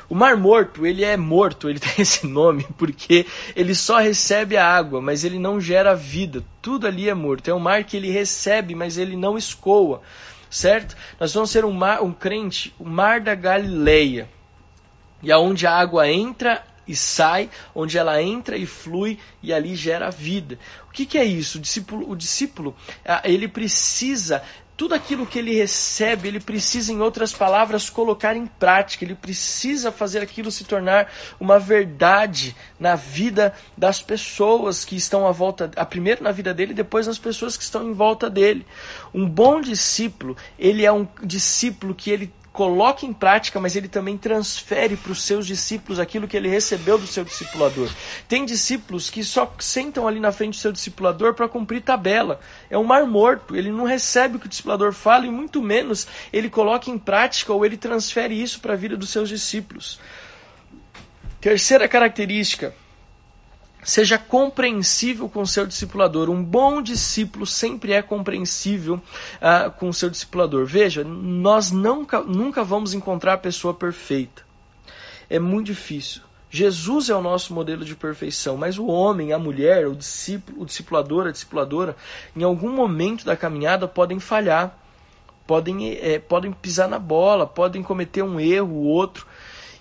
O Mar Morto, ele é morto, ele *laughs* tem esse nome porque ele só recebe a água, mas ele não gera vida. Tudo ali é morto. É um mar que ele recebe, mas ele não escoa, certo? Nós vamos ser um, mar, um crente, o mar da Galileia. E aonde a água entra e sai, onde ela entra e flui e ali gera vida. O que, que é isso? O discípulo, o discípulo, ah, ele precisa tudo aquilo que ele recebe, ele precisa, em outras palavras, colocar em prática, ele precisa fazer aquilo se tornar uma verdade na vida das pessoas que estão à volta, a primeiro na vida dele, depois nas pessoas que estão em volta dele. Um bom discípulo, ele é um discípulo que ele coloca em prática, mas ele também transfere para os seus discípulos aquilo que ele recebeu do seu discipulador. Tem discípulos que só sentam ali na frente do seu discipulador para cumprir tabela. É um mar morto, ele não recebe o que o discipulador fala e muito menos ele coloca em prática ou ele transfere isso para a vida dos seus discípulos. Terceira característica, Seja compreensível com seu discipulador. Um bom discípulo sempre é compreensível uh, com seu discipulador. Veja, nós nunca, nunca vamos encontrar a pessoa perfeita. É muito difícil. Jesus é o nosso modelo de perfeição, mas o homem, a mulher, o discípulo, o discipulador, a discipuladora, em algum momento da caminhada podem falhar, podem, é, podem pisar na bola, podem cometer um erro, outro.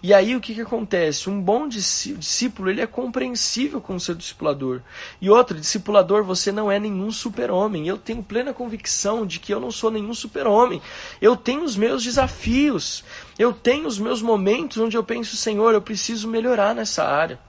E aí o que, que acontece? Um bom discípulo ele é compreensível com o seu discipulador. E outro, discipulador, você não é nenhum super-homem. Eu tenho plena convicção de que eu não sou nenhum super-homem. Eu tenho os meus desafios. Eu tenho os meus momentos onde eu penso, Senhor, eu preciso melhorar nessa área.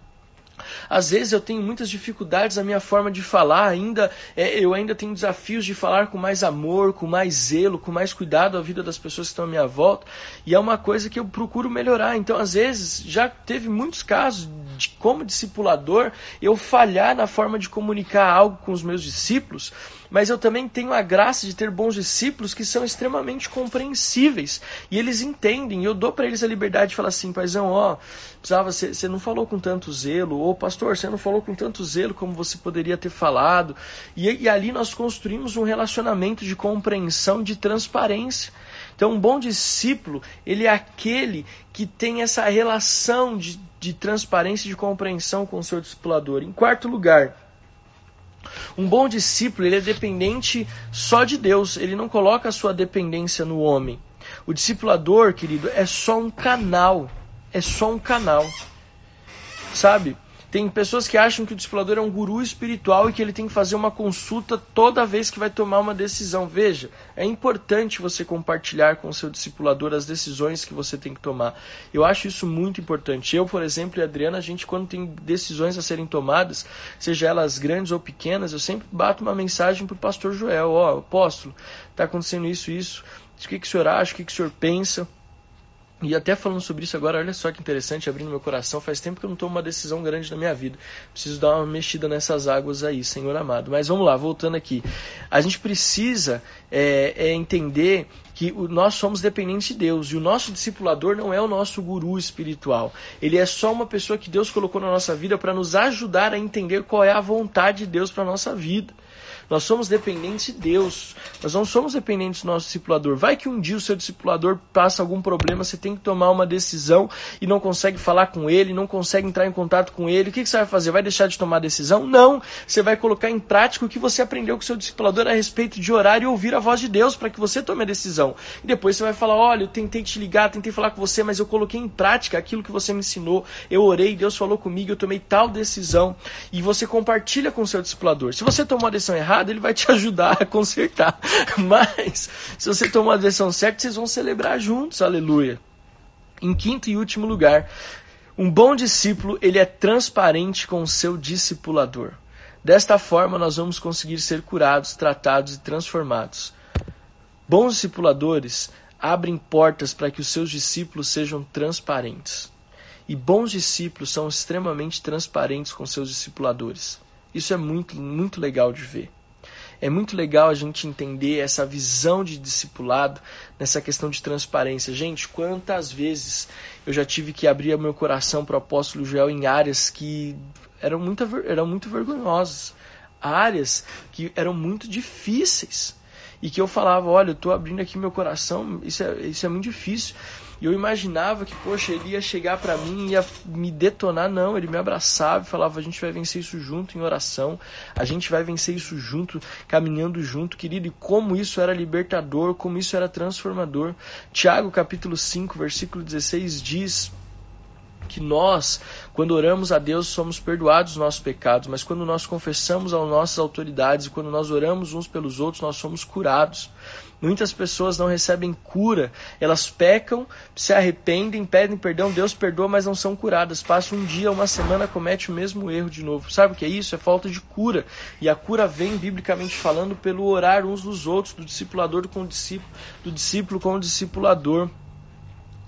Às vezes eu tenho muitas dificuldades na minha forma de falar, ainda é, eu ainda tenho desafios de falar com mais amor, com mais zelo, com mais cuidado a vida das pessoas que estão à minha volta, e é uma coisa que eu procuro melhorar. Então, às vezes, já teve muitos casos de como discipulador eu falhar na forma de comunicar algo com os meus discípulos, mas eu também tenho a graça de ter bons discípulos que são extremamente compreensíveis e eles entendem. Eu dou para eles a liberdade de falar assim, paizão, ó, precisava você, você não falou com tanto zelo, ou pastor, você não falou com tanto zelo como você poderia ter falado. E, e ali nós construímos um relacionamento de compreensão, de transparência. Então, um bom discípulo, ele é aquele que tem essa relação de, de transparência e de compreensão com o seu discipulador. Em quarto lugar, um bom discípulo, ele é dependente só de Deus, ele não coloca a sua dependência no homem. O discipulador, querido, é só um canal, é só um canal. Sabe? Tem pessoas que acham que o discipulador é um guru espiritual e que ele tem que fazer uma consulta toda vez que vai tomar uma decisão. Veja, é importante você compartilhar com o seu discipulador as decisões que você tem que tomar. Eu acho isso muito importante. Eu, por exemplo, e a Adriana, a gente quando tem decisões a serem tomadas, seja elas grandes ou pequenas, eu sempre bato uma mensagem para o pastor Joel, ó, oh, apóstolo, está acontecendo isso, isso, o que, que o senhor acha, o que, que o senhor pensa? E até falando sobre isso agora, olha só que interessante, abrindo meu coração, faz tempo que eu não tomo uma decisão grande na minha vida. Preciso dar uma mexida nessas águas aí, Senhor amado. Mas vamos lá, voltando aqui. A gente precisa é, é entender que nós somos dependentes de Deus e o nosso discipulador não é o nosso guru espiritual. Ele é só uma pessoa que Deus colocou na nossa vida para nos ajudar a entender qual é a vontade de Deus para nossa vida. Nós somos dependentes de Deus. Nós não somos dependentes do nosso discipulador. Vai que um dia o seu discipulador passa algum problema, você tem que tomar uma decisão e não consegue falar com ele, não consegue entrar em contato com ele. O que, que você vai fazer? Vai deixar de tomar decisão? Não. Você vai colocar em prática o que você aprendeu com o seu discipulador a respeito de orar e ouvir a voz de Deus para que você tome a decisão. E depois você vai falar: olha, eu tentei te ligar, tentei falar com você, mas eu coloquei em prática aquilo que você me ensinou. Eu orei, Deus falou comigo, eu tomei tal decisão. E você compartilha com o seu discipulador. Se você tomou a decisão errada, ele vai te *laughs* ajudar a consertar. Mas, se você tomou a decisão certa, vocês vão celebrar juntos. Aleluia. Em quinto e último lugar, um bom discípulo, ele é transparente com o seu discipulador. Desta forma, nós vamos conseguir ser curados, tratados e transformados. Bons discipuladores abrem portas para que os seus discípulos sejam transparentes. E bons discípulos são extremamente transparentes com seus discipuladores. Isso é muito, muito legal de ver. É muito legal a gente entender essa visão de discipulado nessa questão de transparência. Gente, quantas vezes eu já tive que abrir meu coração para o apóstolo Joel em áreas que eram muito, eram muito vergonhosas, áreas que eram muito difíceis e que eu falava, olha, eu estou abrindo aqui meu coração, isso é, isso é muito difícil. E eu imaginava que, poxa, ele ia chegar para mim e ia me detonar. Não, ele me abraçava e falava: a gente vai vencer isso junto em oração, a gente vai vencer isso junto, caminhando junto, querido. E como isso era libertador, como isso era transformador. Tiago, capítulo 5, versículo 16 diz que nós, quando oramos a Deus, somos perdoados dos nossos pecados, mas quando nós confessamos às nossas autoridades e quando nós oramos uns pelos outros, nós somos curados. Muitas pessoas não recebem cura, elas pecam, se arrependem, pedem perdão, Deus perdoa, mas não são curadas. Passa um dia, uma semana, comete o mesmo erro de novo. Sabe o que é isso? É falta de cura. E a cura vem, biblicamente falando, pelo orar uns dos outros, do discipulador com o discípulo, do discípulo com o discipulador.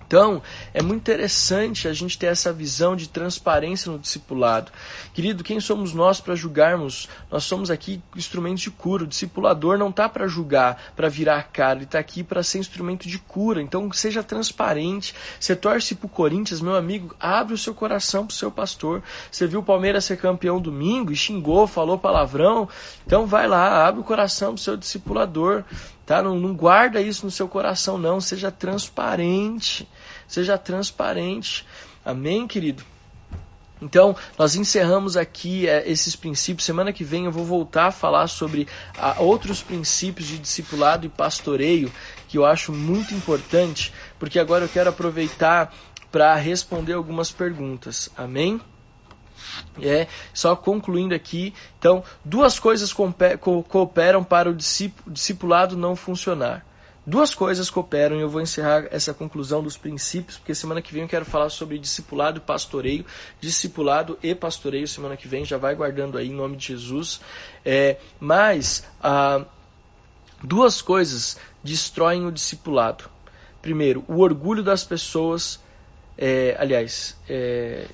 Então, é muito interessante a gente ter essa visão de transparência no discipulado. Querido, quem somos nós para julgarmos? Nós somos aqui instrumentos de cura. O discipulador não está para julgar, para virar a cara, ele está aqui para ser instrumento de cura. Então, seja transparente. Você torce para o Corinthians, meu amigo, abre o seu coração para o seu pastor. Você viu o Palmeiras ser campeão domingo e xingou, falou palavrão. Então, vai lá, abre o coração para o seu discipulador. Tá? Não, não guarda isso no seu coração, não. Seja transparente. Seja transparente. Amém, querido? Então, nós encerramos aqui é, esses princípios. Semana que vem eu vou voltar a falar sobre a, outros princípios de discipulado e pastoreio que eu acho muito importante, porque agora eu quero aproveitar para responder algumas perguntas. Amém? É, só concluindo aqui, então, duas coisas cooperam para o discipulado não funcionar. Duas coisas cooperam e eu vou encerrar essa conclusão dos princípios, porque semana que vem eu quero falar sobre discipulado e pastoreio. Discipulado e pastoreio, semana que vem, já vai guardando aí em nome de Jesus. É, mas ah, duas coisas destroem o discipulado. Primeiro, o orgulho das pessoas. É, aliás, é,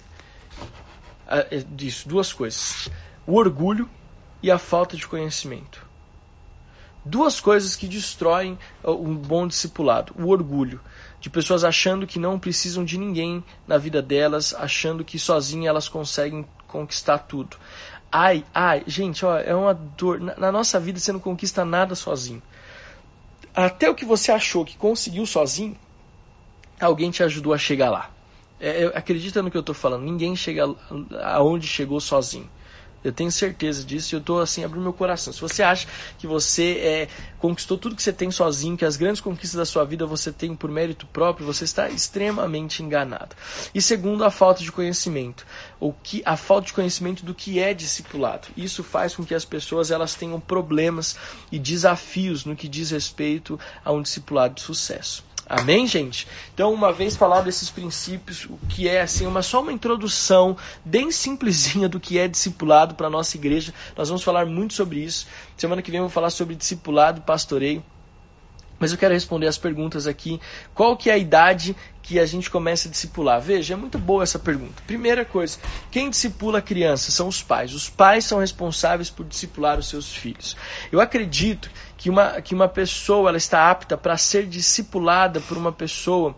é, disso, duas coisas: o orgulho e a falta de conhecimento. Duas coisas que destroem um bom discipulado: o orgulho, de pessoas achando que não precisam de ninguém na vida delas, achando que sozinhas elas conseguem conquistar tudo. Ai, ai, gente, ó, é uma dor. Na, na nossa vida você não conquista nada sozinho. Até o que você achou que conseguiu sozinho, alguém te ajudou a chegar lá. É, acredita no que eu estou falando, ninguém chega aonde chegou sozinho. Eu tenho certeza disso e eu estou assim abrindo meu coração. Se você acha que você é, conquistou tudo que você tem sozinho, que as grandes conquistas da sua vida você tem por mérito próprio, você está extremamente enganado. E segundo, a falta de conhecimento, o que a falta de conhecimento do que é discipulado. Isso faz com que as pessoas elas tenham problemas e desafios no que diz respeito a um discipulado de sucesso. Amém, gente? Então, uma vez falado desses princípios, o que é assim, uma só uma introdução bem simplesinha do que é discipulado para a nossa igreja. Nós vamos falar muito sobre isso. Semana que vem vou falar sobre discipulado e pastoreio. Mas eu quero responder as perguntas aqui. Qual que é a idade que a gente começa a discipular? Veja, é muito boa essa pergunta. Primeira coisa, quem discipula a criança são os pais. Os pais são responsáveis por discipular os seus filhos. Eu acredito que uma, que uma pessoa ela está apta para ser discipulada por uma pessoa.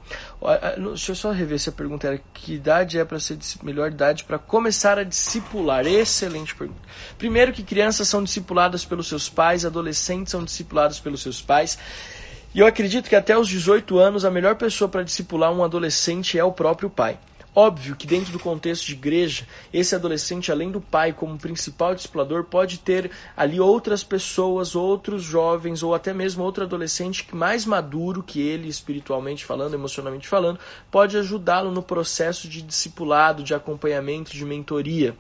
Deixa eu só rever se a pergunta era que idade é para ser melhor idade para começar a discipular. Excelente pergunta. Primeiro que crianças são discipuladas pelos seus pais, adolescentes são discipulados pelos seus pais. E eu acredito que até os 18 anos a melhor pessoa para discipular um adolescente é o próprio pai. Óbvio que dentro do contexto de igreja, esse adolescente, além do pai como principal discipulador, pode ter ali outras pessoas, outros jovens ou até mesmo outro adolescente mais maduro que ele, espiritualmente falando, emocionalmente falando, pode ajudá-lo no processo de discipulado, de acompanhamento, de mentoria.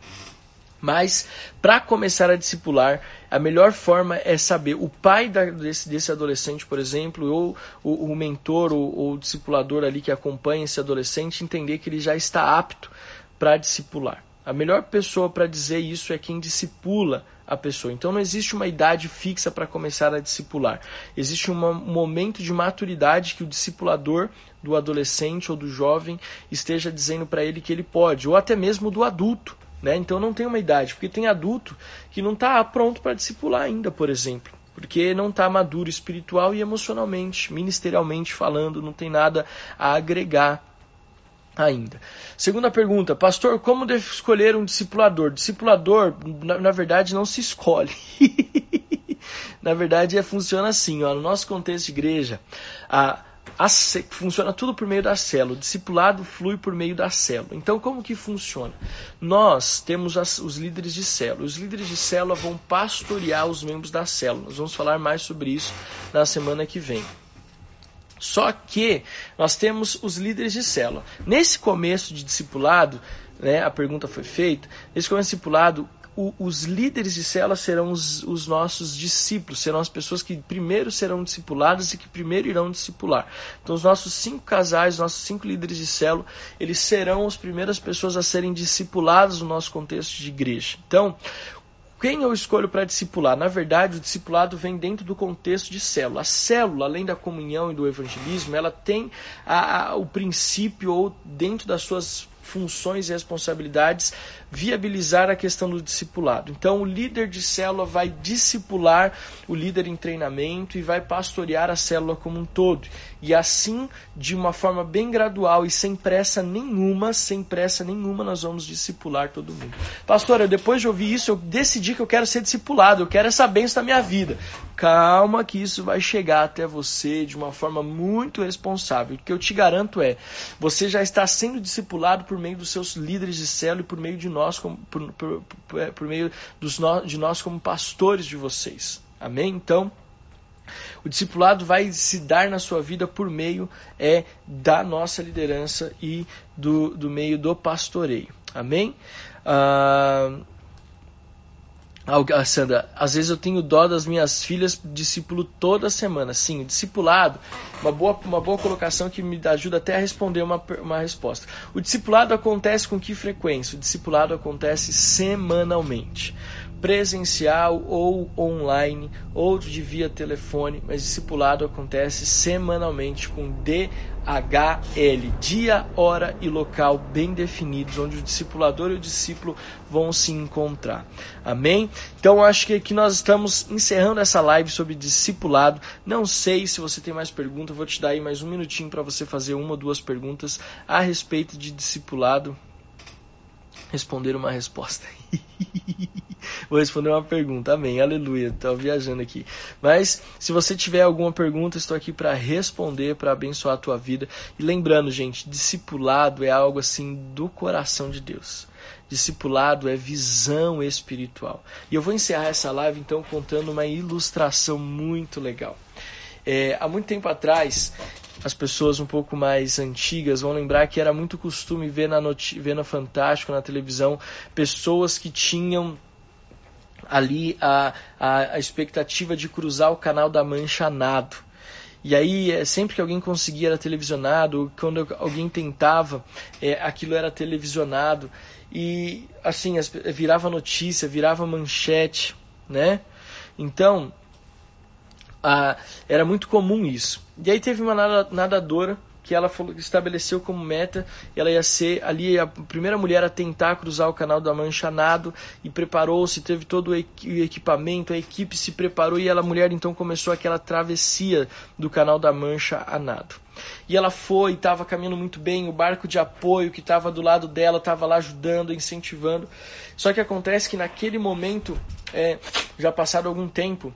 Mas, para começar a discipular, a melhor forma é saber o pai da, desse, desse, adolescente, por exemplo, ou o, o mentor ou, ou, o discipulador ali que acompanha esse adolescente, entender que ele já está apto para discipular. A melhor pessoa para dizer isso é quem discipula a pessoa. Então não existe uma idade fixa para começar a discipular. Existe um momento de maturidade que o discipulador do adolescente ou do jovem esteja dizendo para ele que ele pode, ou até mesmo do adulto. Né? Então não tem uma idade, porque tem adulto que não está pronto para discipular ainda, por exemplo. Porque não está maduro espiritual e emocionalmente, ministerialmente falando, não tem nada a agregar ainda. Segunda pergunta, pastor, como devo escolher um discipulador? Discipulador, na, na verdade, não se escolhe. *laughs* na verdade, é, funciona assim, ó, no nosso contexto de igreja, a, funciona tudo por meio da célula. O discipulado flui por meio da célula. Então, como que funciona? Nós temos as, os líderes de célula. Os líderes de célula vão pastorear os membros da célula. Nós vamos falar mais sobre isso na semana que vem. Só que nós temos os líderes de célula. Nesse começo de discipulado, né, a pergunta foi feita, nesse começo de discipulado, o, os líderes de célula serão os, os, nossos discípulos, serão as pessoas que primeiro serão discipuladas e que primeiro irão discipular. Então, os nossos cinco casais, nossos cinco líderes de célula, eles serão as primeiras pessoas a serem discipuladas no nosso contexto de igreja. Então, quem eu escolho para discipular? Na verdade, o discipulado vem dentro do contexto de célula. A célula, além da comunhão e do evangelismo, ela tem a, a, o princípio, ou dentro das suas funções e responsabilidades, viabilizar a questão do discipulado. Então, o líder de célula vai discipular o líder em treinamento e vai pastorear a célula como um todo. E assim, de uma forma bem gradual e sem pressa nenhuma, sem pressa nenhuma, nós vamos discipular todo mundo. Pastora, depois de ouvir isso, eu decidi que eu quero ser discipulado, eu quero essa bênção na minha vida. Calma que isso vai chegar até você de uma forma muito responsável. O que eu te garanto é, você já está sendo discipulado por meio dos seus líderes de célula e por meio de nós, como, por, por, por, por meio dos no, de nós como pastores de vocês. Amém? Então, o discipulado vai se dar na sua vida por meio é da nossa liderança e do, do meio do pastoreio. Amém? Ah, ah, Sandra, às vezes eu tenho dó das minhas filhas, discípulo toda semana. Sim, discipulado, uma boa, uma boa colocação que me ajuda até a responder uma, uma resposta. O discipulado acontece com que frequência? O discipulado acontece semanalmente presencial ou online, ou de via telefone, mas discipulado acontece semanalmente com DHL, dia, hora e local bem definidos, onde o discipulador e o discípulo vão se encontrar. Amém? Então acho que aqui nós estamos encerrando essa live sobre discipulado. Não sei se você tem mais perguntas, vou te dar aí mais um minutinho para você fazer uma ou duas perguntas a respeito de discipulado. Responder uma resposta. *laughs* *laughs* Vou responder uma pergunta. Amém. Aleluia. Estou viajando aqui. Mas se você tiver alguma pergunta, estou aqui para responder, para abençoar a tua vida. E lembrando, gente, discipulado é algo assim do coração de Deus. Discipulado é visão espiritual. E eu vou encerrar essa live então contando uma ilustração muito legal. É, há muito tempo atrás, as pessoas um pouco mais antigas vão lembrar que era muito costume ver na, ver na Fantástico, na televisão, pessoas que tinham ali a, a, a expectativa de cruzar o canal da Mancha nado. E aí, é, sempre que alguém conseguia era televisionado, quando alguém tentava, é, aquilo era televisionado. E, assim, virava notícia, virava manchete, né? Então, a, era muito comum isso. E aí teve uma nadadora que ela falou, estabeleceu como meta, ela ia ser ali a primeira mulher a tentar cruzar o Canal da Mancha nado e preparou-se, teve todo o equipamento, a equipe se preparou e ela, mulher então começou aquela travessia do Canal da Mancha a nado. E ela foi, estava caminhando muito bem, o barco de apoio que estava do lado dela estava lá ajudando, incentivando. Só que acontece que naquele momento, é, já passado algum tempo,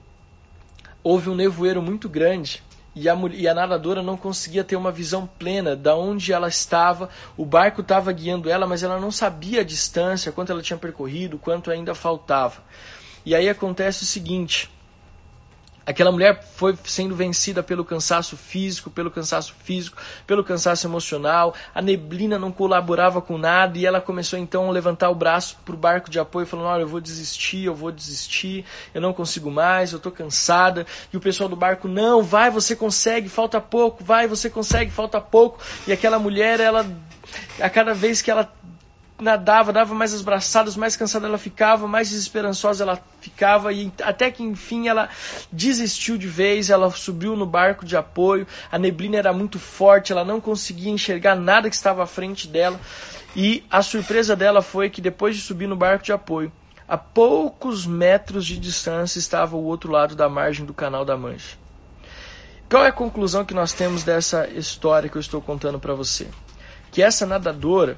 houve um nevoeiro muito grande e a, e a, nadadora não conseguia ter uma visão plena da onde ela estava. O barco estava guiando ela, mas ela não sabia a distância, quanto ela tinha percorrido, quanto ainda faltava. E aí acontece o seguinte: Aquela mulher foi sendo vencida pelo cansaço físico, pelo cansaço físico, pelo cansaço emocional. A neblina não colaborava com nada e ela começou então a levantar o braço para o barco de apoio, falando: Olha, eu vou desistir, eu vou desistir, eu não consigo mais, eu estou cansada. E o pessoal do barco: Não, vai, você consegue, falta pouco, vai, você consegue, falta pouco. E aquela mulher, ela, a cada vez que ela nadava, dava mais as braçadas, mais cansada ela ficava, mais desesperançosa ela ficava e até que enfim ela desistiu de vez, ela subiu no barco de apoio, a neblina era muito forte, ela não conseguia enxergar nada que estava à frente dela e a surpresa dela foi que depois de subir no barco de apoio, a poucos metros de distância estava o outro lado da margem do canal da Mancha. Qual é a conclusão que nós temos dessa história que eu estou contando para você? Que essa nadadora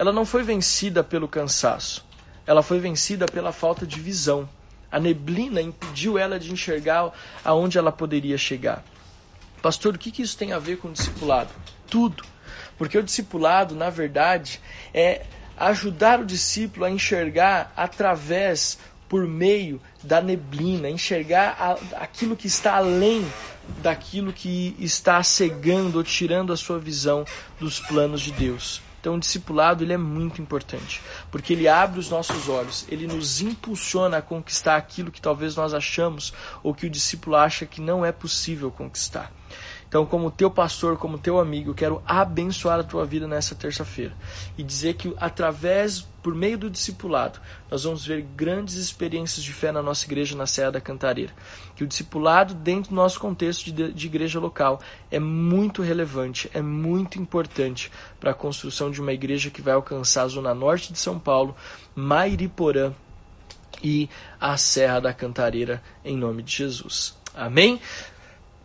ela não foi vencida pelo cansaço, ela foi vencida pela falta de visão. A neblina impediu ela de enxergar aonde ela poderia chegar. Pastor, o que, que isso tem a ver com o discipulado? Tudo. Porque o discipulado, na verdade, é ajudar o discípulo a enxergar através, por meio da neblina, enxergar aquilo que está além daquilo que está cegando ou tirando a sua visão dos planos de Deus. Então, o discipulado ele é muito importante, porque ele abre os nossos olhos, ele nos impulsiona a conquistar aquilo que talvez nós achamos ou que o discípulo acha que não é possível conquistar. Então, como teu pastor, como teu amigo, quero abençoar a tua vida nessa terça-feira e dizer que através, por meio do discipulado, nós vamos ver grandes experiências de fé na nossa igreja na Serra da Cantareira. Que o discipulado, dentro do nosso contexto de, de igreja local, é muito relevante, é muito importante para a construção de uma igreja que vai alcançar a zona norte de São Paulo, Mairiporã e a Serra da Cantareira, em nome de Jesus. Amém?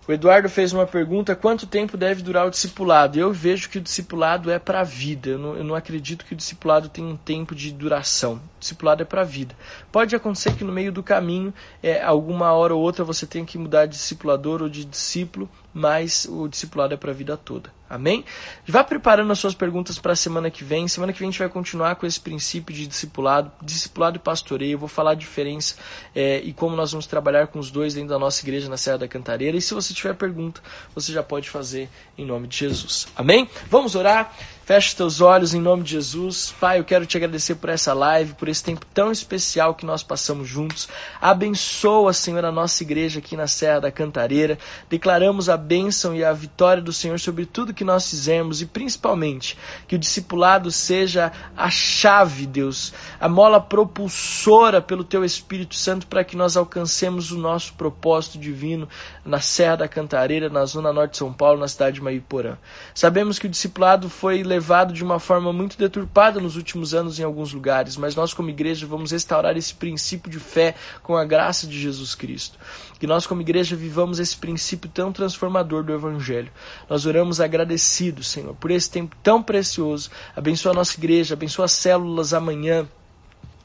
O Eduardo fez uma pergunta: quanto tempo deve durar o discipulado? Eu vejo que o discipulado é para a vida. Eu não, eu não, acredito que o discipulado tenha um tempo de duração. O discipulado é para a vida. Pode acontecer que no meio do caminho, é, alguma hora ou outra, você tenha que mudar de discipulador ou de discípulo, mas o discipulado é para a vida toda. Amém? Vá preparando as suas perguntas para a semana que vem. Semana que vem a gente vai continuar com esse princípio de discipulado, discipulado e pastoreio. Eu vou falar a diferença é, e como nós vamos trabalhar com os dois dentro da nossa igreja na Serra da Cantareira. E se você tiver pergunta, você já pode fazer em nome de Jesus. Amém? Vamos orar? Feche teus olhos em nome de Jesus. Pai, eu quero te agradecer por essa live, por esse tempo tão especial que nós passamos juntos. Abençoa, Senhor, a nossa igreja aqui na Serra da Cantareira. Declaramos a bênção e a vitória do Senhor sobre tudo que nós fizemos e principalmente que o discipulado seja a chave, Deus, a mola propulsora pelo teu Espírito Santo para que nós alcancemos o nosso propósito divino na Serra da Cantareira, na zona norte de São Paulo, na cidade de Maiporã. Sabemos que o discipulado foi de uma forma muito deturpada nos últimos anos em alguns lugares, mas nós, como igreja, vamos restaurar esse princípio de fé com a graça de Jesus Cristo. Que nós, como igreja, vivamos esse princípio tão transformador do Evangelho. Nós oramos agradecidos, Senhor, por esse tempo tão precioso. Abençoa a nossa igreja, abençoa as células amanhã.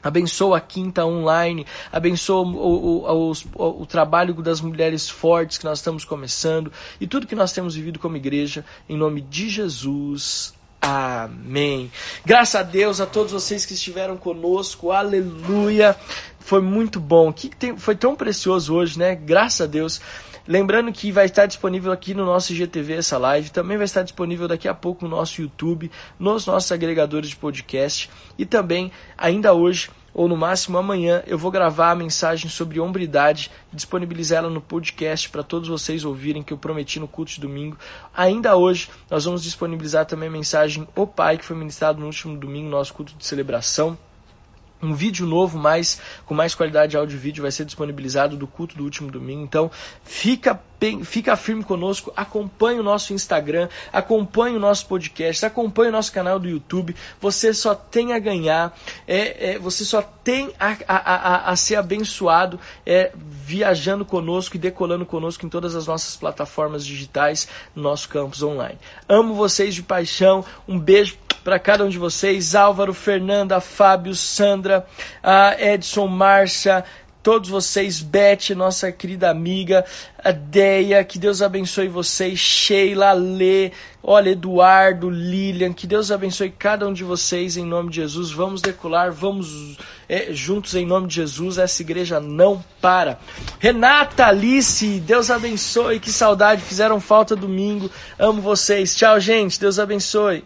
Abençoa a quinta online, abençoa o, o, o, o, trabalho das mulheres fortes que nós estamos começando e tudo que nós temos vivido como igreja, em nome de Jesus. Amém. Graças a Deus a todos vocês que estiveram conosco. Aleluia. Foi muito bom. Que tem, foi tão precioso hoje, né? Graças a Deus. Lembrando que vai estar disponível aqui no nosso IGTV essa live, também vai estar disponível daqui a pouco no nosso YouTube, nos nossos agregadores de podcast e também ainda hoje ou no máximo amanhã eu vou gravar a mensagem sobre hombridade e disponibilizar ela no podcast para todos vocês ouvirem que eu prometi no culto de domingo. Ainda hoje nós vamos disponibilizar também a mensagem O Pai que foi ministrado no último domingo, nosso culto de celebração. Um vídeo novo, mais com mais qualidade de áudio e vídeo, vai ser disponibilizado do culto do último domingo. Então, fica fica firme conosco, acompanhe o nosso Instagram, acompanhe o nosso podcast, acompanhe o nosso canal do YouTube. Você só tem a ganhar, é, é você só tem a, a, a, a ser abençoado é, viajando conosco e decolando conosco em todas as nossas plataformas digitais no nosso campus online. Amo vocês de paixão. Um beijo para cada um de vocês. Álvaro, Fernanda, Fábio, Sandra, Edson, Márcia, todos vocês, Beth, nossa querida amiga, Deia, que Deus abençoe vocês, Sheila, Lê, olha, Eduardo, Lilian, que Deus abençoe cada um de vocês em nome de Jesus. Vamos decolar, vamos é, juntos em nome de Jesus, essa igreja não para. Renata, Alice, Deus abençoe, que saudade, fizeram falta domingo, amo vocês. Tchau, gente, Deus abençoe.